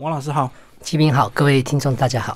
王老师好，齐平好，各位听众大家好。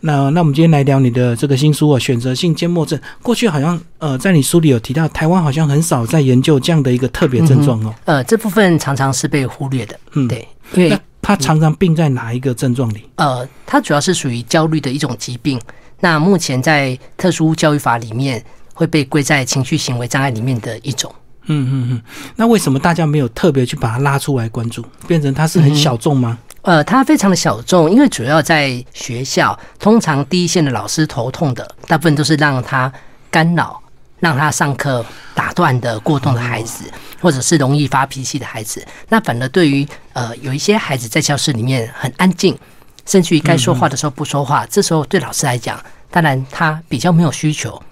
那那我们今天来聊你的这个新书啊，选择性缄默症。过去好像呃，在你书里有提到，台湾好像很少在研究这样的一个特别症状哦。呃，这部分常常是被忽略的。嗯，对，因为那它常常病在哪一个症状里？呃，它主要是属于焦虑的一种疾病。那目前在特殊教育法里面会被归在情绪行为障碍里面的一种。嗯嗯嗯。那为什么大家没有特别去把它拉出来关注，变成它是很小众吗？呃，它非常的小众，因为主要在学校，通常第一线的老师头痛的，大部分都是让他干扰、让他上课打断的过动的孩子，或者是容易发脾气的孩子。那反而对于呃有一些孩子在教室里面很安静，甚至于该说话的时候不说话，这时候对老师来讲，当然他比较没有需求。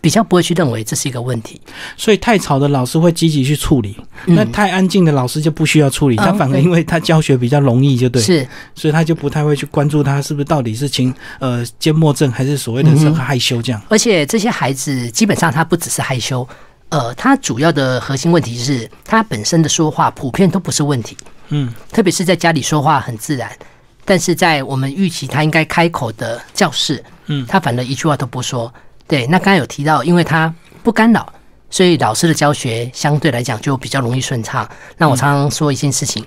比较不会去认为这是一个问题，所以太吵的老师会积极去处理，那太安静的老师就不需要处理，他反而因为他教学比较容易，就对，是，所以他就不太会去关注他是不是到底是情呃缄默症还是所谓的这个害羞这样。而且这些孩子基本上他不只是害羞，呃，他主要的核心问题是他本身的说话普遍都不是问题，嗯，特别是在家里说话很自然，但是在我们预期他应该开口的教室，嗯，他反而一句话都不说。对，那刚才有提到，因为他不干扰，所以老师的教学相对来讲就比较容易顺畅。那我常常说一件事情，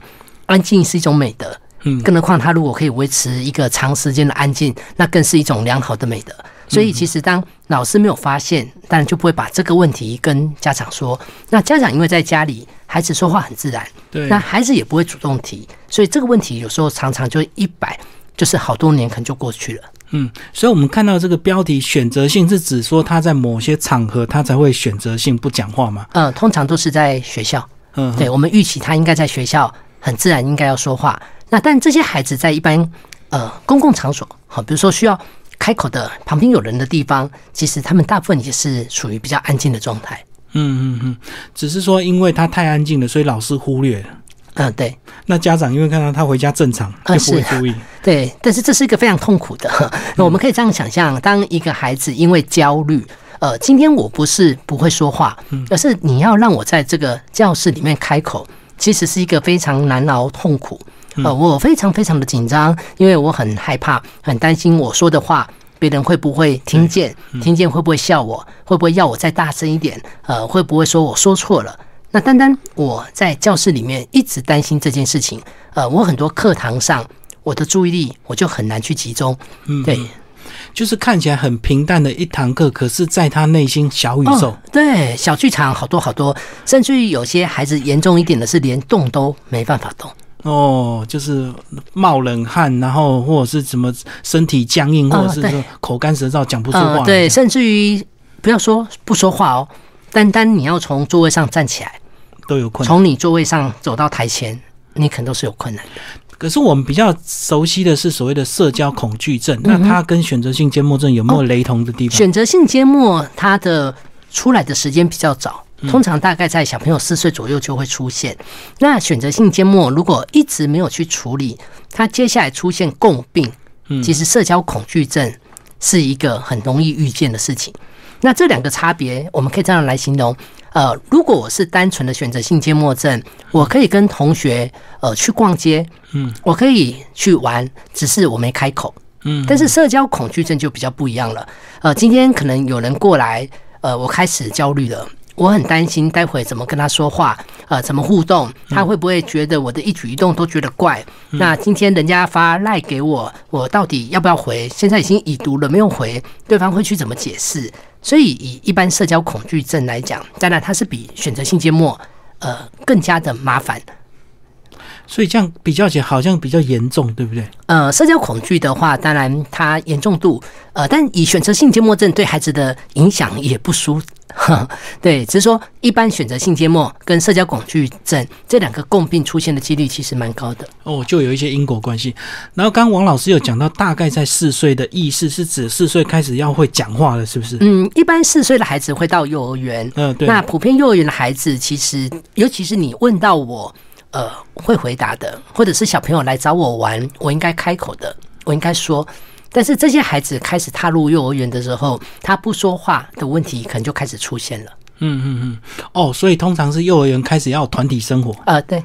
安静是一种美德，嗯，更何况他如果可以维持一个长时间的安静，那更是一种良好的美德。所以其实当老师没有发现，当然就不会把这个问题跟家长说。那家长因为在家里，孩子说话很自然，对，那孩子也不会主动提，所以这个问题有时候常常就一摆，就是好多年可能就过去了。嗯，所以我们看到这个标题“选择性”是指说他在某些场合他才会选择性不讲话吗？嗯，通常都是在学校。嗯，对，我们预期他应该在学校很自然应该要说话。那但这些孩子在一般呃公共场所，好，比如说需要开口的旁边有人的地方，其实他们大部分也是属于比较安静的状态。嗯嗯嗯，只是说因为他太安静了，所以老师忽略了。嗯，对。那家长因为看到他回家正常，就不会注意。对，但是这是一个非常痛苦的。那我们可以这样想象：当一个孩子因为焦虑，呃，今天我不是不会说话，而是你要让我在这个教室里面开口，其实是一个非常难熬、痛苦。呃，我非常非常的紧张，因为我很害怕、很担心我说的话别人会不会听见，听见会不会笑我，会不会要我再大声一点？呃，会不会说我说错了？那单单我在教室里面一直担心这件事情，呃，我很多课堂上我的注意力我就很难去集中。嗯，对，就是看起来很平淡的一堂课，可是在他内心小宇宙，对，小剧场好多好多，甚至于有些孩子严重一点的是连动都没办法动。哦，就是冒冷汗，然后或者是什么身体僵硬，或者是说口干舌燥，讲不出话。对，甚至于不要说不说话哦，单单你要从座位上站起来。都有困难。从你座位上走到台前，你可能都是有困难的。可是我们比较熟悉的是所谓的社交恐惧症，那它跟选择性缄默症有没有雷同的地方？选择性缄默，它的出来的时间比较早，通常大概在小朋友四岁左右就会出现。那选择性缄默如果一直没有去处理，它接下来出现共病，其实社交恐惧症是一个很容易遇见的事情。那这两个差别，我们可以这样来形容。呃，如果我是单纯的选择性缄默症，我可以跟同学呃去逛街，嗯，我可以去玩，只是我没开口，嗯。但是社交恐惧症就比较不一样了。呃，今天可能有人过来，呃，我开始焦虑了，我很担心待会怎么跟他说话，呃，怎么互动，他会不会觉得我的一举一动都觉得怪？那今天人家发赖给我，我到底要不要回？现在已经已读了，没有回，对方会去怎么解释？所以，以一般社交恐惧症来讲，当然它是比选择性缄默，呃，更加的麻烦。所以这样比较起来，好像比较严重，对不对？呃，社交恐惧的话，当然它严重度，呃，但以选择性缄默症对孩子的影响也不输。对，只是说一般选择性缄默跟社交恐惧症这两个共病出现的几率其实蛮高的。哦，就有一些因果关系。然后刚刚王老师有讲到，大概在四岁的意识是指四岁开始要会讲话了，是不是？嗯，一般四岁的孩子会到幼儿园。嗯，对。那普遍幼儿园的孩子，其实尤其是你问到我。呃，会回答的，或者是小朋友来找我玩，我应该开口的，我应该说。但是这些孩子开始踏入幼儿园的时候，他不说话的问题可能就开始出现了。嗯嗯嗯，哦，所以通常是幼儿园开始要团体生活。呃，对。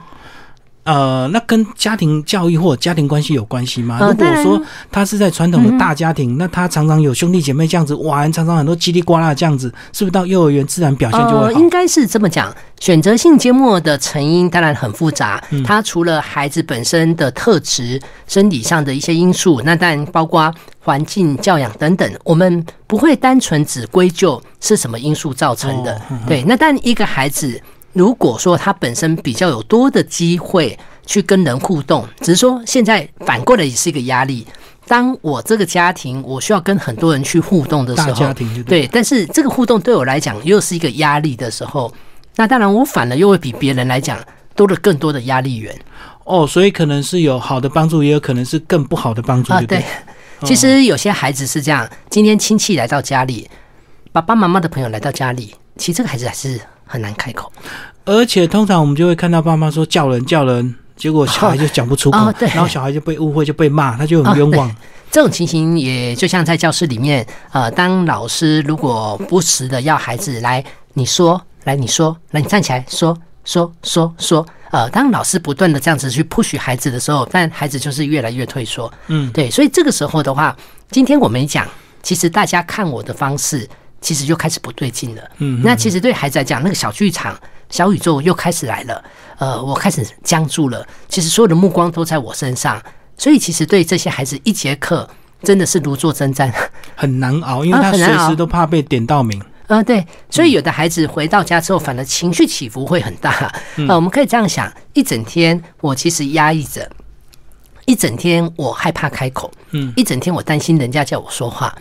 呃，那跟家庭教育或家庭关系有关系吗？呃如果说他是在传统的大家庭，那他常常有兄弟姐妹这样子玩，常常很多叽里呱啦这样子，是不是到幼儿园自然表现就会呃，好？应该是这么讲。选择性缄默的成因当然很复杂，嗯它除了孩子本身的特质、生理上的一些因素，那当然包括环境、教养等等，我们不会单纯只归咎是什么因素造成的。对，那但一个孩子如果说他本身比较有多的机会去跟人互动，只是说现在反过来也是一个压力。当我这个家庭我需要跟很多人去互动的时候，家庭就对对，但是这个互动对我来讲又是一个压力的时候，那当然我反而又会比别人来讲多了更多的压力源哦，所以可能是有好的帮助，也有可能是更不好的帮助，啊。对不对对，其实有些孩子是这样，今天亲戚来到家里，爸爸妈妈的朋友来到家里，其实这个孩子还是很难开口。而且通常我们就会看到爸妈说叫人叫人，结果小孩就讲不出口，哦对然后小孩就被误会就被骂，他就很冤枉。这种情形也就像在教室里面，呃，当老师如果不时的要孩子来，你说，来你说，来你站起来说说说说，呃，当老师不断的这样子去 push 孩子的时候，但孩子就是越来越退缩。嗯，对，所以这个时候的话，今天我们讲，其实大家看我的方式，其实就开始不对劲了。嗯，那其实对孩子来讲，那个小剧场、小宇宙又开始来了。呃，我开始僵住了，其实所有的目光都在我身上，所以其实对这些孩子一节课真的是如坐针毡。很难熬，因为他随时都怕被点到名。呃，对，所以有的孩子回到家之后，反而情绪起伏会很大。呃，我们可以这样想：一整天我其实压抑着，一整天我害怕开口，嗯，一整天我担心人家叫我说话，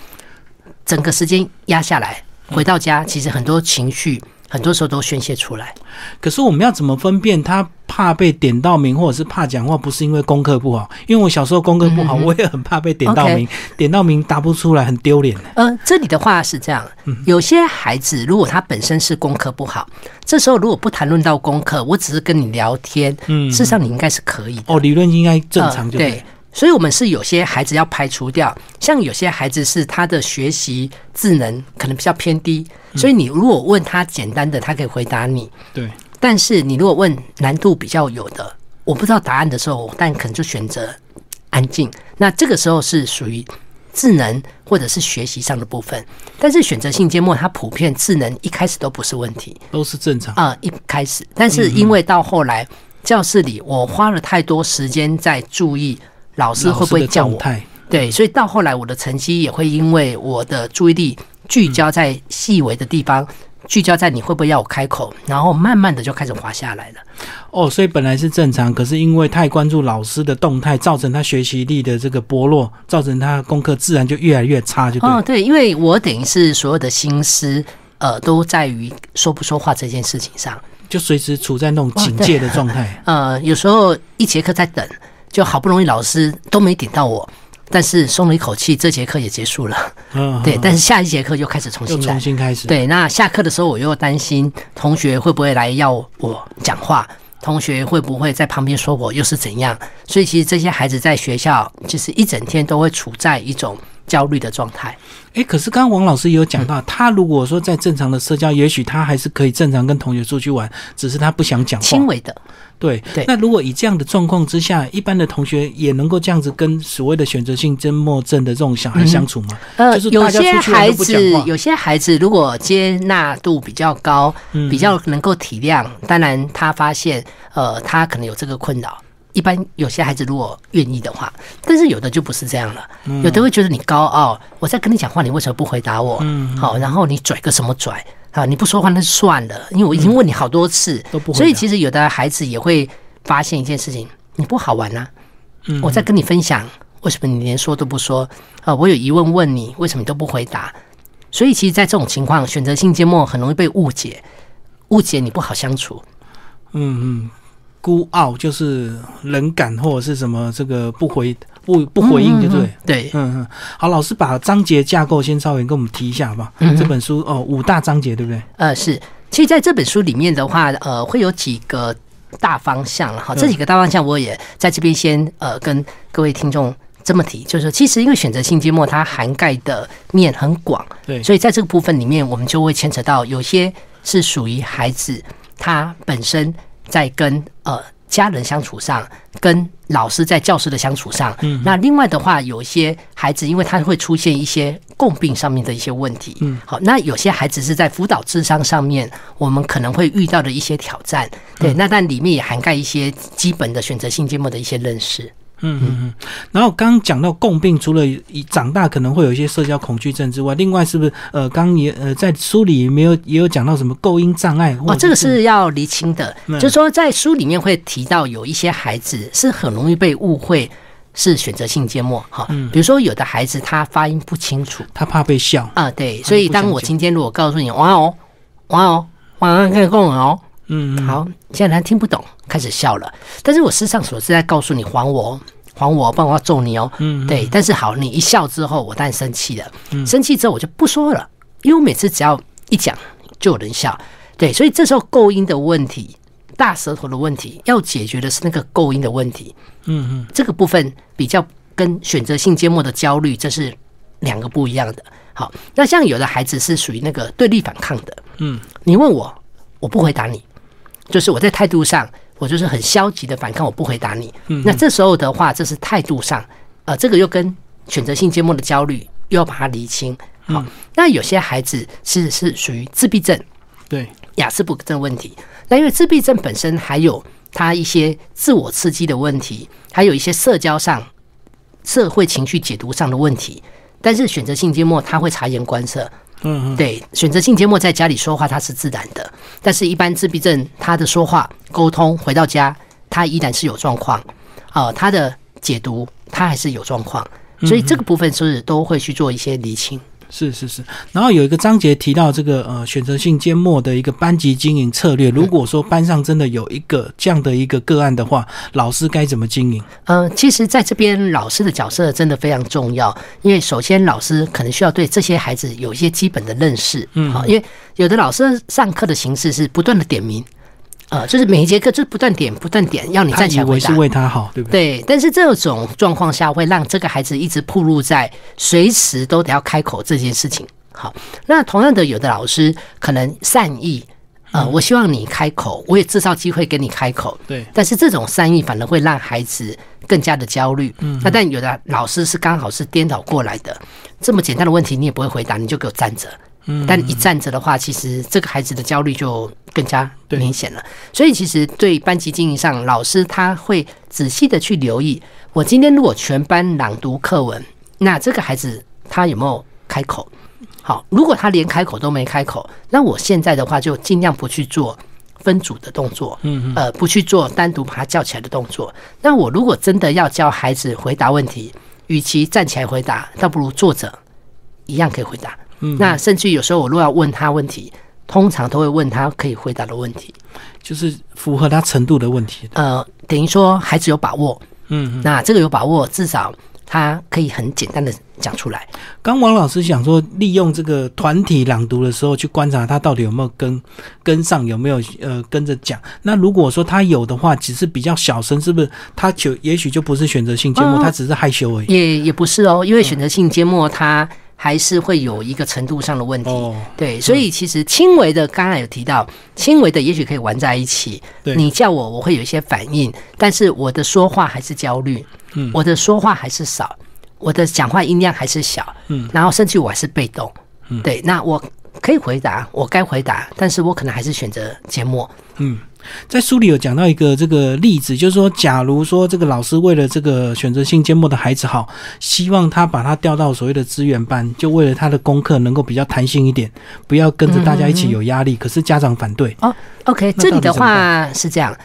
整个时间压下来，回到家，其实很多情绪很多时候都宣泄出来。可是我们要怎么分辨他怕被点到名，或者是怕讲话，不是因为功课不好？因为我小时候功课不好，我也很怕被点到名，点到名答不出来很丢脸。呃，这里的话是这样，有些孩子如果他本身是功课不好，这时候如果不谈论到功课，我只是跟你聊天，嗯事实上你应该是可以的。哦，理论应该正常就呃对。所以，我们是有些孩子要排除掉，像有些孩子是他的学习智能可能比较偏低，所以你如果问他简单的，他可以回答你；对，但是你如果问难度比较有的，我不知道答案的时候，但可能就选择安静。那这个时候是属于智能或者是学习上的部分，但是选择性缄默，它普遍智能一开始都不是问题。都是正常。啊、一开始，但是因为到后来教室里我花了太多时间在注意老师会不会叫我，对，所以到后来我的成绩也会因为我的注意力聚焦在细微的地方，聚焦在你会不会要我开口，然后慢慢的就开始滑下来了。哦，所以本来是正常，可是因为太关注老师的动态，造成他学习力的这个薄弱，造成他功课自然就越来越差，就。哦，对，因为我等于是所有的心思。呃，都在于说不说话这件事情上。就随时处在那种警戒的状态。呃，有时候一节课在等，就好不容易老师都没点到我，但是松了一口气，这节课也结束了。嗯，对，嗯但是下一节课又开始重又重新来。新开始。，对，那下课的时候我又担心同学会不会来要我讲话，同学会不会在旁边说我又是怎样？所以其实这些孩子在学校就是一整天都会处在一种焦虑的状态。哎，可是刚刚王老师也有讲嗯到，他如果说在正常的社交，也许他还是可以正常跟同学出去玩，只是他不想讲话。轻微的，对对那如果以这样的状况之下，一般的同学也能够这样子跟所谓的选择性缄默症的这种小孩相处吗？呃，就是有些孩子有些孩子如果接纳度比较高，嗯比较能够体谅，当然他发现，呃，他可能有这个困扰。一般有些孩子如果愿意的话，但是有的就不是这样了，嗯有的会觉得你高傲，我在跟你讲话，你为什么不回答我？嗯好，然后你拽个什么拽啊？你不说话那就算了，因为我已经问你好多次，所以其实有的孩子也会发现一件事情，你不好玩啊，嗯我在跟你分享，为什么你连说都不说？啊、我有疑问问你，为什么你都不回答？所以其实，在这种情况，选择性缄默很容易被误解，误解你不好相处。嗯嗯，孤傲就是冷感或者是什么这个不回不不回应，对不对？对，嗯嗯，好，老师把章节架构先稍微跟我们提一下好不好？嗯这本书哦，五大章节对不对？呃，是。其实在这本书里面的话，呃，会有几个大方向了哈。嗯这几个大方向，我也在这边先呃跟各位听众这么提，就是说其实因为选择性缄默它涵盖的面很广，对，所以在这个部分里面，我们就会牵扯到有些是属于孩子他本身在跟呃家人相处上，跟老师在教室的相处上。嗯，那另外的话，有一些孩子，因为他会出现一些共病上面的一些问题。嗯，好，那有些孩子是在辅导智商上面，我们可能会遇到的一些挑战。对，那但里面也涵盖一些基本的选择性缄默的一些认识。嗯嗯嗯，然后刚刚讲到共病，除了以长大可能会有一些社交恐惧症之外，另外是不是呃，刚也呃在书里没有也有讲到什么构音障碍？哦，这个是要厘清的，就是说在书里面会提到有一些孩子是很容易被误会是选择性缄默哈，比如说有的孩子他发音不清楚，他怕被笑啊，对，所以当我今天如果告诉你哇哦哇哦哇哦可以跟我哦。嗯，好，现在他听不懂，开始笑了。但是我事实上所是在告诉你，还我，还我，不然我要揍你哦。嗯，对。但是好，你一笑之后，我当然生气了。嗯，生气之后我就不说了，因为我每次只要一讲，就有人笑。对，所以这时候构音的问题，大舌头的问题，要解决的是那个构音的问题。嗯嗯，这个部分比较跟选择性缄默的焦虑，这是两个不一样的。好，那像有的孩子是属于那个对立反抗的。嗯，你问我，我不回答你。就是我在态度上，我就是很消极的反抗，我不回答你。那这时候的话，这是态度上，呃，这个又跟选择性缄默的焦虑又要把它厘清。好，那有些孩子是是属于自闭症，对，雅思不症问题。那因为自闭症本身还有他一些自我刺激的问题，还有一些社交上、社会情绪解读上的问题。但是选择性缄默，他会察言观色。嗯，对，选择性缄默在家里说话，它是自然的；但是，一般自闭症他的说话沟通回到家，他依然是有状况。呃，他的解读他还是有状况，所以这个部分是都会去做一些厘清。是是是，然后有一个章节提到这个呃选择性缄默的一个班级经营策略。如果说班上真的有一个这样的一个个案的话，老师该怎么经营？呃，其实在这边老师的角色真的非常重要，因为首先老师可能需要对这些孩子有一些基本的认识，嗯，好，因为有的老师上课的形式是不断的点名。呃，就是每一节课就是不断点不断点，要你站起来回答，是为他好，对不对？对，但是这种状况下会让这个孩子一直暴露在随时都得要开口这件事情。好，那同样的，有的老师可能善意，呃，我希望你开口，我也制造机会给你开口，对。但是这种善意反而会让孩子更加的焦虑。嗯，那但有的老师是刚好是颠倒过来的，这么简单的问题你也不会回答，你就给我站着。嗯但一站着的话，其实这个孩子的焦虑就更加明显了。所以，其实对班级经营上，老师他会仔细的去留意。我今天如果全班朗读课文，那这个孩子他有没有开口？好，如果他连开口都没开口，那我现在的话就尽量不去做分组的动作，嗯，呃，不去做单独把他叫起来的动作。那我如果真的要教孩子回答问题，与其站起来回答，倒不如坐着一样可以回答。那甚至有时候我若要问他问题，通常都会问他可以回答的问题，就是符合他程度的问题。呃，等于说孩子有把握，嗯，那这个有把握，至少他可以很简单的讲出来。刚王老师想说，利用这个团体朗读的时候去观察他到底有没有跟跟上，有没有呃跟着讲。那如果说他有的话，只是比较小声，是不是他就也许就不是选择性缄默，他只是害羞而已？也也不是哦，因为选择性缄默他。还是会有一个程度上的问题，对，所以其实轻微的，刚刚有提到，轻微的也许可以玩在一起。你叫我，我会有一些反应，但是我的说话还是焦虑，嗯，我的说话还是少，我的讲话音量还是小，嗯，然后甚至我还是被动，嗯，对，那我可以回答，我该回答，但是我可能还是选择缄默，嗯。在书里有讲到一个这个例子，就是说，假如说这个老师为了这个选择性缄默的孩子好，希望他把他调到所谓的资源班，就为了他的功课能够比较弹性一点，不要跟着大家一起有压力。可是家长反对。哦，OK，这里的话是这样，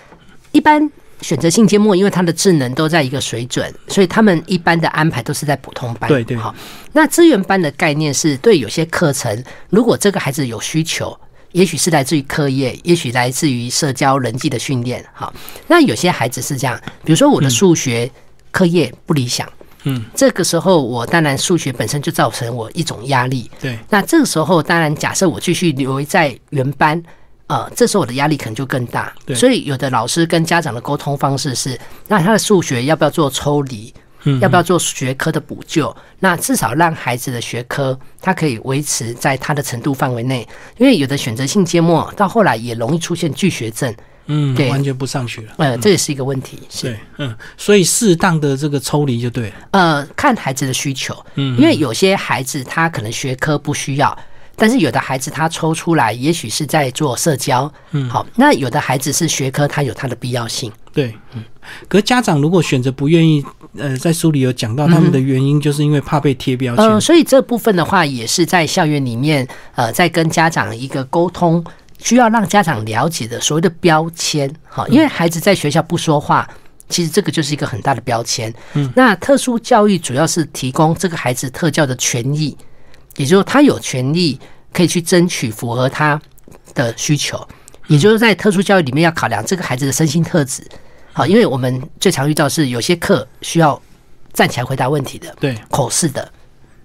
一般选择性缄默，因为他的智能都在一个水准，所以他们一般的安排都是在普通班。对对。好，那资源班的概念是对有些课程，如果这个孩子有需求。也许是来自于课业，也许来自于社交人际的训练。好，那有些孩子是这样，比如说我的数学课业不理想，嗯，这个时候我当然数学本身就造成我一种压力。对，那这个时候当然假设我继续留在原班，呃，这时候我的压力可能就更大。对，所以有的老师跟家长的沟通方式是，那他的数学要不要做抽离？要不要做学科的补救？那至少让孩子的学科他可以维持在他的程度范围内，因为有的选择性缄默到后来也容易出现拒学症，嗯，对完全不上去了。呃，这也是一个问题。是对，嗯，所以适当的这个抽离就对了。呃，看孩子的需求，嗯，因为有些孩子他可能学科不需要，但是有的孩子他抽出来，也许是在做社交。嗯好，那有的孩子是学科，他有他的必要性。对，嗯。可是家长如果选择不愿意，呃，在书里有讲到他们的原因，就是因为怕被贴标签。呃，所以这部分的话，也是在校园里面，呃，在跟家长一个沟通，需要让家长了解的所谓的标签。好，因为孩子在学校不说话。其实这个就是一个很大的标签。嗯，那特殊教育主要是提供这个孩子特教的权益，也就是他有权利可以去争取符合他的需求。也就是在特殊教育里面要考量这个孩子的身心特质。好，因为我们最常遇到是有些课需要站起来回答问题的，对，口试的，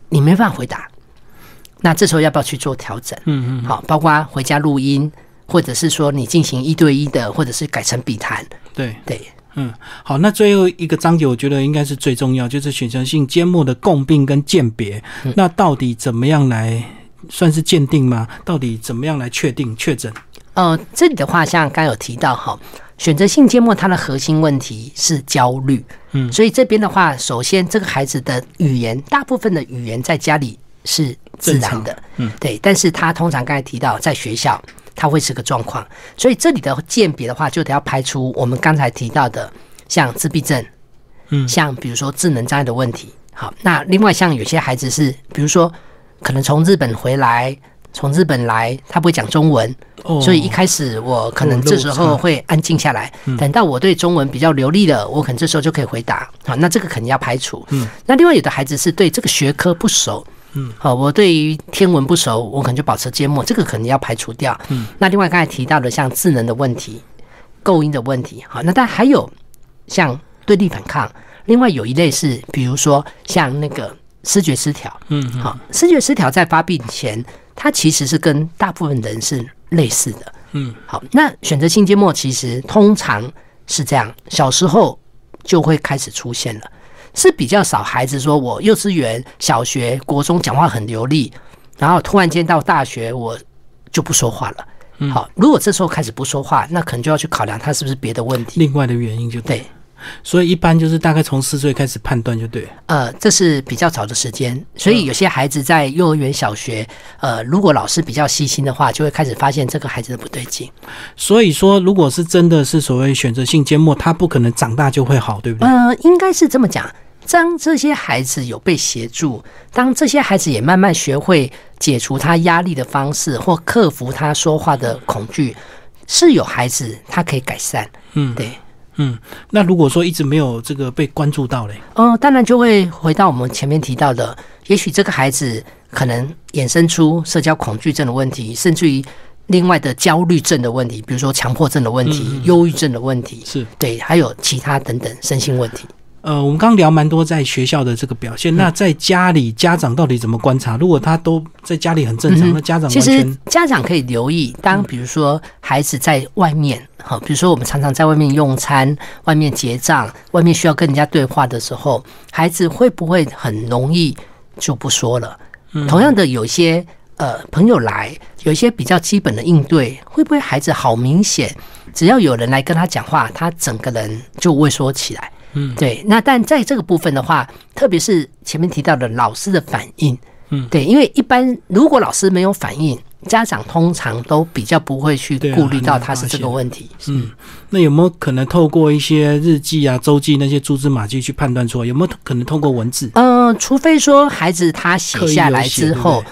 你没办法回答。那这时候要不要去做调整？嗯嗯，好，包括回家录音，或者是说你进行一对一的，或者是改成笔谈。对对，嗯，好，那最后一个章节我觉得应该是最重要，就是选择性缄默的共病跟鉴别。嗯那到底怎么样来算是鉴定吗？到底怎么样来确定确诊？呃，这里的话，像刚刚有提到哈，选择性缄默它的核心问题是焦虑，嗯所以这边的话，首先这个孩子的语言，大部分的语言在家里是自然的，嗯，对，但是他通常刚才提到在学校，他会是个状况，所以这里的鉴别的话，就得要排除我们刚才提到的像自闭症，嗯像比如说智能障碍的问题。好，那另外像有些孩子是，比如说可能从日本回来，从日本来，他不会讲中文，哦，所以一开始我可能这时候会安静下来，等到我对中文比较流利了，我可能这时候就可以回答。好，那这个肯定要排除。嗯，那另外有的孩子是对这个学科不熟，嗯，好，我对于天文不熟，我可能就保持缄默，这个可能要排除掉。嗯，那另外刚才提到的像智能的问题、构音的问题，好，那但还有像对立反抗，另外有一类是比如说像那个视觉失调，嗯嗯。好，视觉失调在发病前，它其实是跟大部分人是类似的。嗯，好，那选择性缄默其实通常是这样，小时候就会开始出现了，是比较少孩子说我幼稚园、小学、国中讲话很流利，然后突然间到大学我就不说话了。好，如果这时候开始不说话，那可能就要去考量他是不是别的问题。另外的原因就对。所以一般就是大概从四岁开始判断就对。呃，这是比较早的时间，所以有些孩子在幼儿园、小学，呃，如果老师比较细心的话，就会开始发现这个孩子的不对劲。所以说，如果是真的是所谓选择性缄默，他不可能长大就会好，对不对？呃，应该是这么讲。当这些孩子有被协助，当这些孩子也慢慢学会解除他压力的方式，或克服他说话的恐惧，是有孩子他可以改善。嗯，对，嗯。那如果说一直没有这个被关注到嘞，呃，当然就会回到我们前面提到的，也许这个孩子可能衍生出社交恐惧症的问题，甚至于另外的焦虑症的问题，比如说强迫症的问题、忧郁症的问题，是对，还有其他等等身心问题。呃，我们刚刚聊蛮多在学校的这个表现，那在家里家长到底怎么观察？如果他都在家里很正常，嗯那家长其实家长可以留意，当比如说孩子在外面，好，比如说我们常常在外面用餐、外面结账、外面需要跟人家对话的时候，孩子会不会很容易就不说了？同样的，有一些呃朋友来，有一些比较基本的应对，会不会孩子好明显，只要有人来跟他讲话，他整个人就畏缩起来？嗯，对。那但在这个部分的话，特别是前面提到的老师的反应，嗯对，因为一般如果老师没有反应，家长通常都比较不会去顾虑到他是这个现问题。嗯，那有没有可能透过一些日记啊、周记那些蛛丝马迹去判断出来？有没有可能通过文字？呃，除非说孩子他写下来之后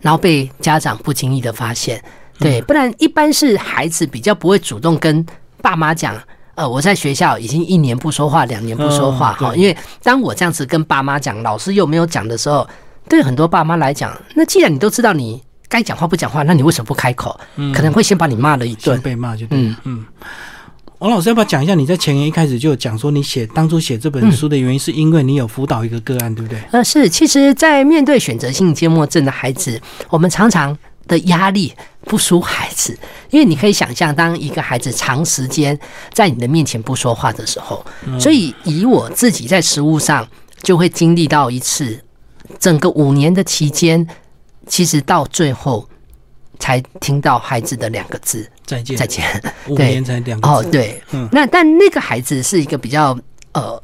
然后被家长不经意的发现，嗯对，不然一般是孩子比较不会主动跟爸妈讲。呃，我在学校已经一年不说话，两年不说话，哈、嗯因为当我这样子跟爸妈讲，老师又没有讲的时候，对很多爸妈来讲，那既然你都知道你该讲话不讲话，那你为什么不开口？可能会先把你骂了一顿。被骂就对。嗯嗯，王老师要不要讲一下？你在前言一开始就有讲说，你写当初写这本书的原因，是因为你有辅导一个个案，对不对？呃，是，其实，在面对选择性缄默症的孩子，我们常常的压力不输孩子，因为你可以想象，当一个孩子长时间在你的面前不说话的时候，所以以我自己在食物上就会经历到一次，整个五年的期间，其实到最后才听到孩子的两个字。再见，再见。五对。年才两个哦，对，嗯。那但那个孩子是一个比较呃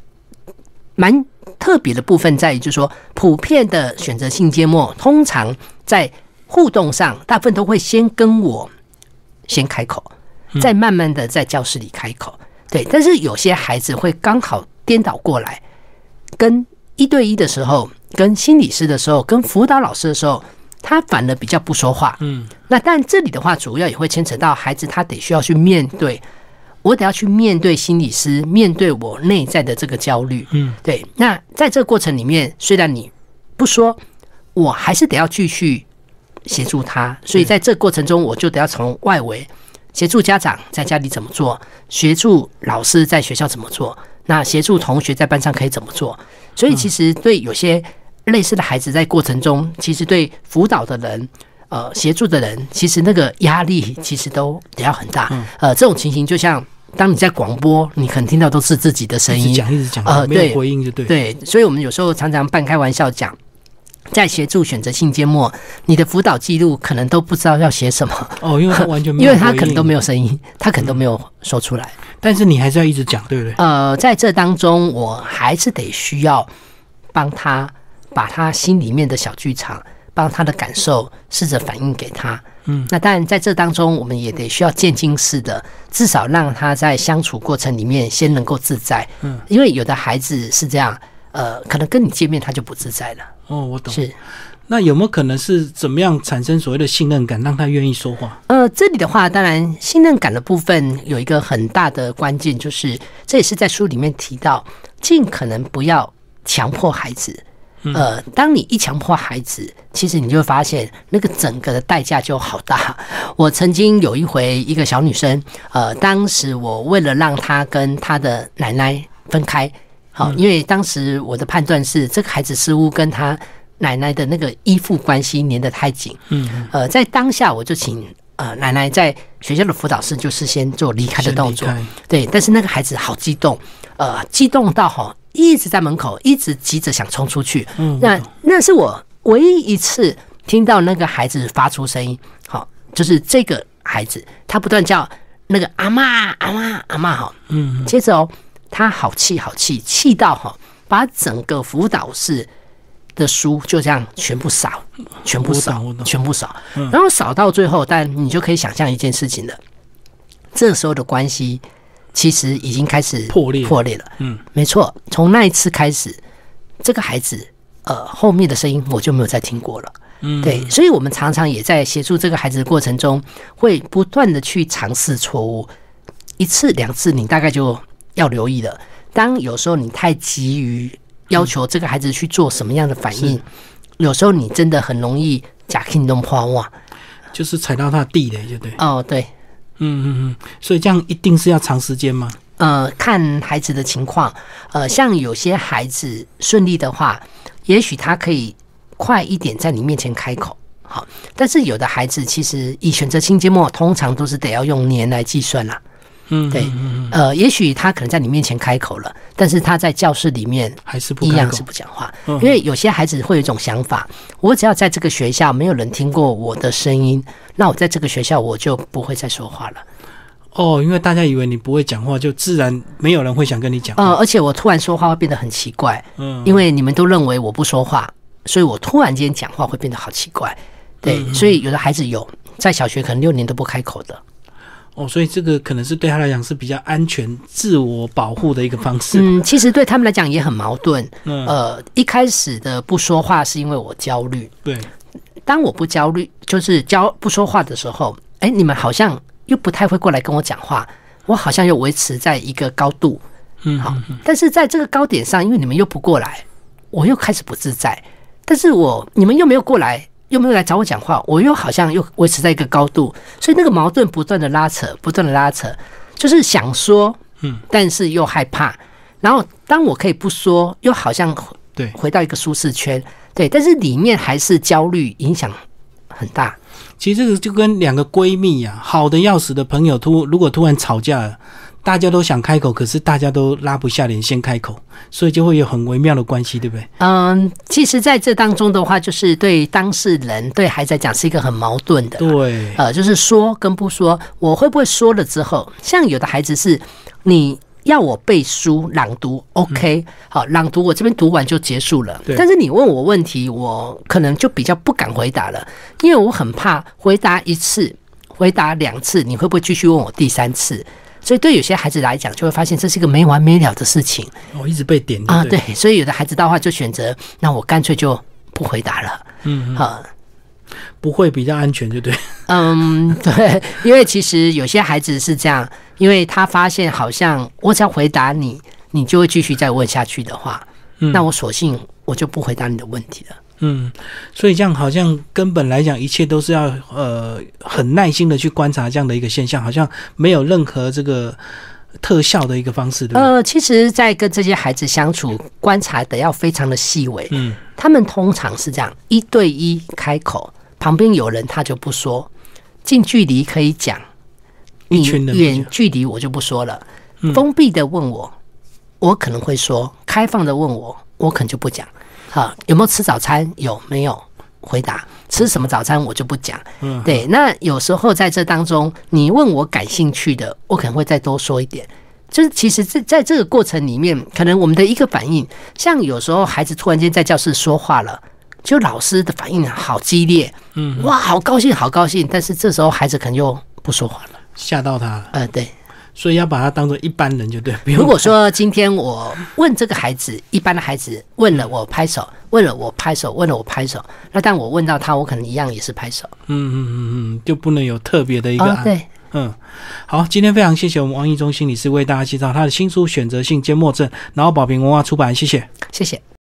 蛮特别的部分，在于就是说，普遍的选择性缄默，通常在互动上，大部分都会先跟我先开口，再慢慢的在教室里开口。对，但是有些孩子会刚好颠倒过来，跟一对一的时候，跟心理师的时候，跟辅导老师的时候，他反而比较不说话。嗯，那但这里的话，主要也会牵扯到孩子他得需要去面对，我得要去面对心理师，面对我内在的这个焦虑。嗯，对。那在这个过程里面，虽然你不说，我还是得要继续协助他，所以在这个过程中，我就得要从外围协助家长在家里怎么做，协助老师在学校怎么做，那协助同学在班上可以怎么做。所以其实对有些类似的孩子，在过程中，其实对辅导的人。呃，协助的人其实那个压力其实都得要很大。呃，这种情形就像当你在广播，你可能听到都是自己的声音，一直讲一直讲，呃没有对回应就对，对，所以我们有时候常常半开玩笑讲，在协助选择性缄默，你的辅导记录可能都不知道要写什么，哦，因为他完全没有因，为他可能都没有，有声音，他可能都没有说出来。但是你还是要一直讲，对不对？呃，在这当中，我还是得需要帮他把他心里面的小剧场，帮他的感受试着反映给他。嗯，那当然，在这当中，我们也得需要渐进式的，至少让他在相处过程里面先能够自在。嗯，因为有的孩子是这样，呃，可能跟你见面他就不自在了。哦，我懂。是，那有没有可能是怎么样产生所谓的信任感，让他愿意说话？呃，这里的话，当然信任感的部分有一个很大的关键，就是这也是在书里面提到，尽可能不要强迫孩子。呃，当你一强迫孩子，其实你就会发现那个整个的代价就好大。我曾经有一回，一个小女生，呃，当时我为了让她跟她的奶奶分开，好，因为当时我的判断是这个孩子似乎跟他奶奶的那个依附关系粘得太紧，嗯，呃，在当下我就请呃奶奶在学校的辅导室就是先做离开的动作。对，但是那个孩子好激动，呃，激动到哈一直在门口，一直急着想冲出去。嗯那那是我唯一一次听到那个孩子发出声音，好，就是这个孩子他不断叫那个阿妈阿妈阿妈哈，嗯，接着哦，他好气好气，气到哈把整个辅导室的书就这样全部扫，全部扫全部扫，然后扫到最后，但你就可以想象一件事情了，这时候的关系其实已经开始破裂。破裂了。嗯，没错，从那一次开始，这个孩子呃后面的声音我就没有再听过了。嗯，对，所以我们常常也在协助这个孩子的过程中，会不断的去尝试错误，一次两次你大概就要留意的。当有时候你太急于要求这个孩子去做什么样的反应，有时候你真的很容易假 king 动破哇。就是踩到他的地雷，就对。哦，对，嗯嗯嗯，所以这样一定是要长时间吗？呃，看孩子的情况，呃，像有些孩子顺利的话，也许他可以快一点在你面前开口，好，但是有的孩子其实以选择性缄默，通常都是得要用年来计算啦。嗯，对呃，也许他可能在你面前开口了，但是他在教室里面还是不一样是不讲话，嗯因为有些孩子会有一种想法，我只要在这个学校没有人听过我的声音，那我在这个学校我就不会再说话了。哦，因为大家以为你不会讲话，就自然没有人会想跟你讲话。呃，而且我突然说话会变得很奇怪，嗯，因为你们都认为我不说话，所以我突然间讲话会变得好奇怪。对，嗯所以有的孩子有在小学可能六年都不开口的。哦，所以这个可能是对他来讲是比较安全、自我保护的一个方式。嗯，其实对他们来讲也很矛盾。嗯，呃，一开始的不说话是因为我焦虑，对，当我不焦虑，就是焦不说话的时候，哎，你们好像又不太会过来跟我讲话，我好像又维持在一个高度。嗯，好嗯但是在这个高点上，因为你们又不过来，我又开始不自在。但是我你们又没有过来，又没有来找我讲话，我又好像又维持在一个高度，所以那个矛盾不断的拉扯，不断的拉扯，就是想说，嗯，但是又害怕。然后当我可以不说，又好像对，回到一个舒适圈，对，但是里面还是焦虑，影响很大。其实这个就跟两个闺蜜呀、好的要死的朋友突如果突然吵架了，大家都想开口，可是大家都拉不下脸先开口，所以就会有很微妙的关系，对不对？嗯，其实在这当中的话，就是对当事人对孩子来讲是一个很矛盾的。对，呃，就是说跟不说，我会不会说了之后，像有的孩子是你要我背书朗读，OK，好，朗读我这边读完就结束了。但是你问我问题，我可能就比较不敢回答了，因为我很怕回答一次、回答两次，你会不会继续问我第三次？所以对有些孩子来讲，就会发现这是一个没完没了的事情我、一直被点啊。对对，所以有的孩子的话就选择，那我干脆就不回答了。嗯，啊，不会比较安全，就对。嗯，对，因为其实有些孩子是这样，因为他发现好像我只要回答你，你就会继续再问下去的话，嗯那我索性我就不回答你的问题了。嗯，所以这样好像根本来讲，一切都是要呃很耐心的去观察这样的一个现象，好像没有任何这个特效的一个方式，对不对？呃，其实，在跟这些孩子相处，观察的要非常的细微。嗯，他们通常是这样，一对一开口，旁边有人他就不说，近距离可以讲，一你群人远距离我就不说了。嗯封闭的问我，我可能会说；开放的问我，我可能就不讲。好，有没有吃早餐？有没有？回答吃什么早餐我就不讲。嗯对。那有时候在这当中，你问我感兴趣的，我可能会再多说一点。就是其实这在这个过程里面，可能我们的一个反应，像有时候孩子突然间在教室说话了，就老师的反应好激烈，嗯，哇，好高兴，好高兴。但是这时候孩子可能又不说话了。吓到他了，呃，对。所以要把他当做一般人，就对。如果说今天我问这个孩子，一般的孩子问了我拍手，问了我拍手，问了我拍手，那但我问到他，我可能一样也是拍手。嗯嗯嗯嗯，就不能有特别的一个哦，案。对，嗯，好，今天非常谢谢我们王义中心理师为大家介绍他的新书《选择性缄默症》，然后宝瓶文化出版，谢谢。谢谢。